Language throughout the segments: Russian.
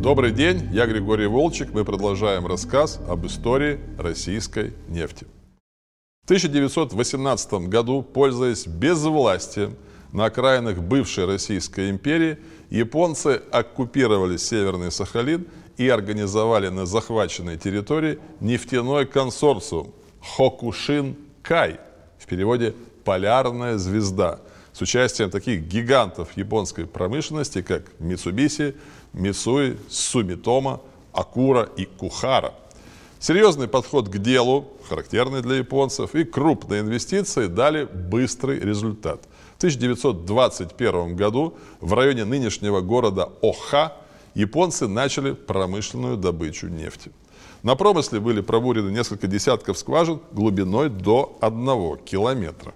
Добрый день, я Григорий Волчек. Мы продолжаем рассказ об истории российской нефти. В 1918 году, пользуясь безвластием на окраинах бывшей Российской империи, японцы оккупировали Северный Сахалин и организовали на захваченной территории нефтяной консорциум Хокушин-Кай, в переводе «полярная звезда», с участием таких гигантов японской промышленности, как Mitsubishi, Mitsui, Sumitomo, Акура и Кухара. Серьезный подход к делу, характерный для японцев, и крупные инвестиции дали быстрый результат. В 1921 году в районе нынешнего города Оха японцы начали промышленную добычу нефти. На промысле были пробурены несколько десятков скважин глубиной до одного километра.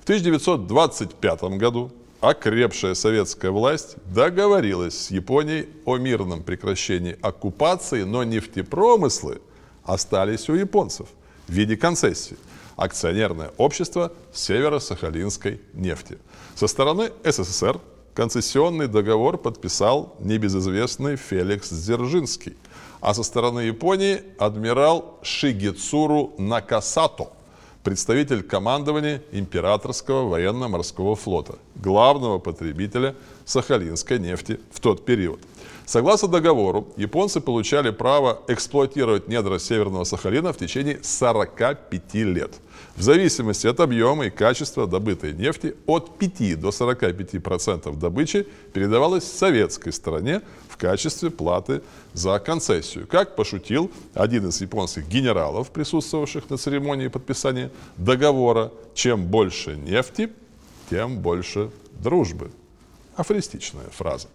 В 1925 году окрепшая советская власть договорилась с Японией о мирном прекращении оккупации, но нефтепромыслы остались у японцев в виде концессии. Акционерное общество Северо-Сахалинской нефти. Со стороны СССР концессионный договор подписал небезызвестный Феликс Дзержинский, а со стороны Японии адмирал Шигецуру Накасато – представитель командования Императорского военно-морского флота, главного потребителя сахалинской нефти в тот период. Согласно договору, японцы получали право эксплуатировать недра Северного Сахалина в течение 45 лет. В зависимости от объема и качества добытой нефти от 5 до 45% добычи передавалась советской стороне в качестве платы за концессию. Как пошутил один из японских генералов, присутствовавших на церемонии подписания договора, чем больше нефти, тем больше дружбы. Афористичная фраза.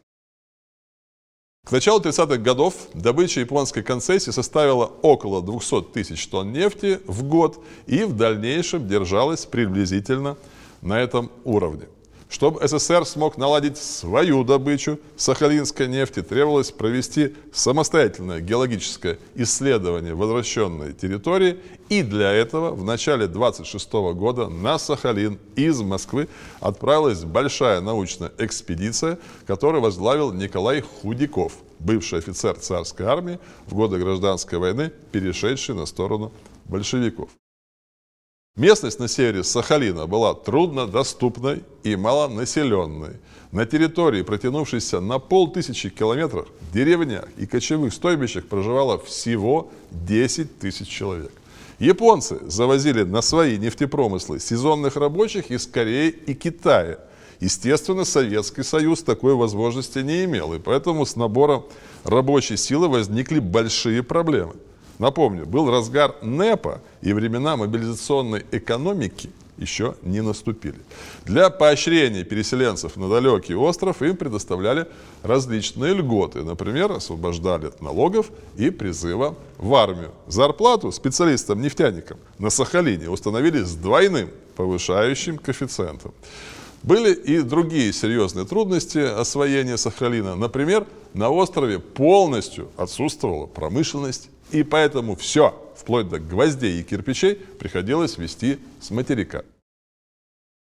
К началу 30-х годов добыча японской концессии составила около 200 тысяч тонн нефти в год и в дальнейшем держалась приблизительно на этом уровне. Чтобы СССР смог наладить свою добычу сахалинской нефти, требовалось провести самостоятельное геологическое исследование возвращенной территории, и для этого в начале 26 года на Сахалин из Москвы отправилась большая научная экспедиция, которую возглавил Николай Худяков, бывший офицер царской армии в годы гражданской войны, перешедший на сторону большевиков. Местность на севере Сахалина была труднодоступной и малонаселенной. На территории, протянувшейся на полтысячи километров, в деревнях и кочевых стойбищах проживало всего 10 тысяч человек. Японцы завозили на свои нефтепромыслы сезонных рабочих из Кореи и Китая. Естественно, Советский Союз такой возможности не имел, и поэтому с набором рабочей силы возникли большие проблемы. Напомню, был разгар НЭПа, и времена мобилизационной экономики еще не наступили. Для поощрения переселенцев на далекий остров им предоставляли различные льготы. Например, освобождали от налогов и призыва в армию. Зарплату специалистам-нефтяникам на Сахалине установили с двойным повышающим коэффициентом. Были и другие серьезные трудности освоения Сахалина. Например, на острове полностью отсутствовала промышленность и поэтому все, вплоть до гвоздей и кирпичей, приходилось вести с материка.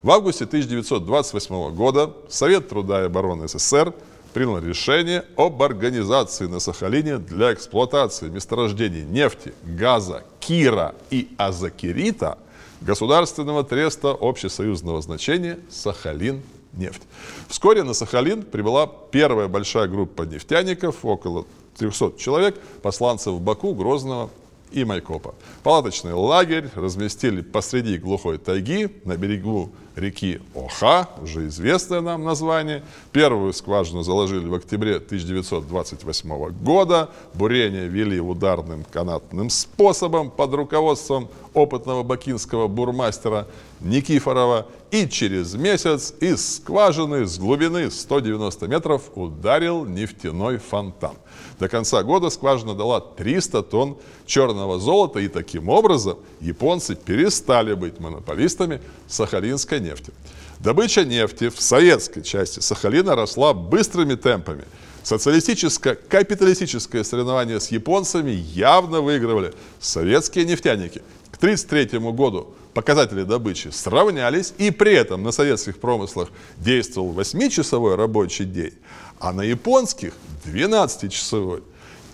В августе 1928 года Совет труда и обороны СССР принял решение об организации на Сахалине для эксплуатации месторождений нефти, газа, кира и азокерита государственного треста общесоюзного значения «Сахалин нефть». Вскоре на Сахалин прибыла первая большая группа нефтяников, около 300 человек, посланцев Баку, Грозного и Майкопа. Палаточный лагерь разместили посреди глухой тайги на берегу реки Оха, уже известное нам название. Первую скважину заложили в октябре 1928 года. Бурение вели ударным канатным способом под руководством опытного бакинского бурмастера Никифорова. И через месяц из скважины с глубины 190 метров ударил нефтяной фонтан. До конца года скважина дала 300 тонн черного золота, и таким образом японцы перестали быть монополистами сахалинской нефти. Добыча нефти в советской части Сахалина росла быстрыми темпами. Социалистическо-капиталистическое соревнование с японцами явно выигрывали советские нефтяники. К 1933 году показатели добычи сравнялись, и при этом на советских промыслах действовал 8-часовой рабочий день, а на японских 12-часовой.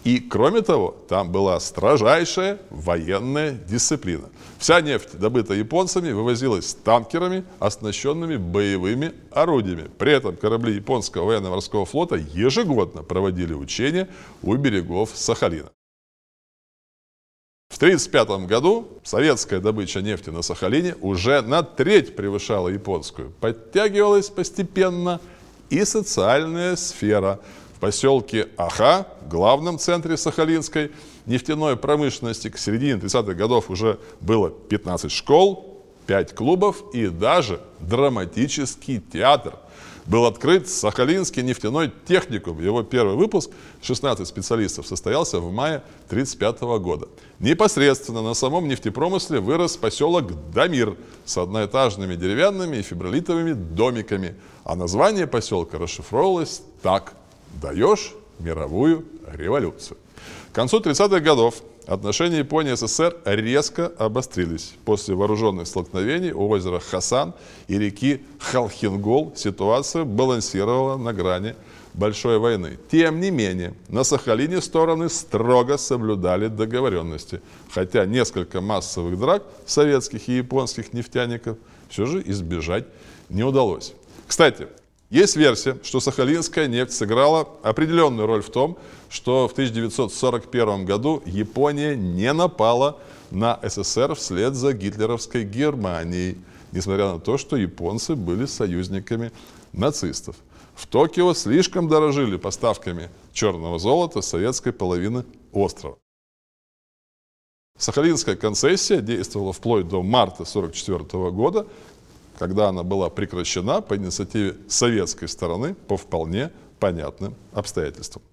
И, кроме того, там была строжайшая военная дисциплина. Вся нефть, добытая японцами, вывозилась танкерами, оснащенными боевыми орудиями. При этом корабли японского военно-морского флота ежегодно проводили учения у берегов Сахалина. В 1935 году советская добыча нефти на Сахалине уже на треть превышала японскую. Подтягивалась постепенно и социальная сфера – в поселке Аха, главном центре Сахалинской нефтяной промышленности, к середине 30-х годов уже было 15 школ, 5 клубов и даже драматический театр. Был открыт Сахалинский нефтяной техникум. Его первый выпуск, 16 специалистов, состоялся в мае 1935 года. Непосредственно на самом нефтепромысле вырос поселок Дамир с одноэтажными деревянными и фибролитовыми домиками. А название поселка расшифровывалось так – даешь мировую революцию. К концу 30-х годов отношения Японии и СССР резко обострились. После вооруженных столкновений у озера Хасан и реки Халхингол ситуация балансировала на грани большой войны. Тем не менее, на Сахалине стороны строго соблюдали договоренности, хотя несколько массовых драк советских и японских нефтяников все же избежать не удалось. Кстати, есть версия, что сахалинская нефть сыграла определенную роль в том, что в 1941 году Япония не напала на СССР вслед за гитлеровской Германией, несмотря на то, что японцы были союзниками нацистов. В Токио слишком дорожили поставками черного золота советской половины острова. Сахалинская концессия действовала вплоть до марта 1944 года, когда она была прекращена по инициативе советской стороны по вполне понятным обстоятельствам.